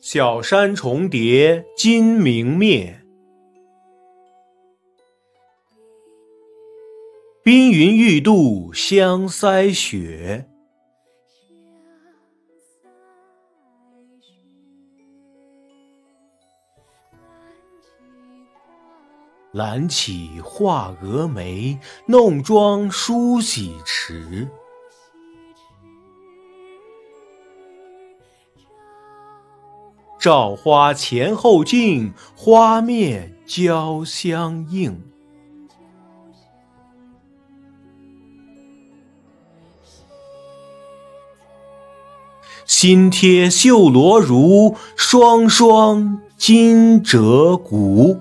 小山重叠金明灭，冰云欲度香腮雪。懒起画蛾眉，弄妆梳洗迟。照花前后镜，花面交相映。新贴绣罗襦，双双金鹧鸪。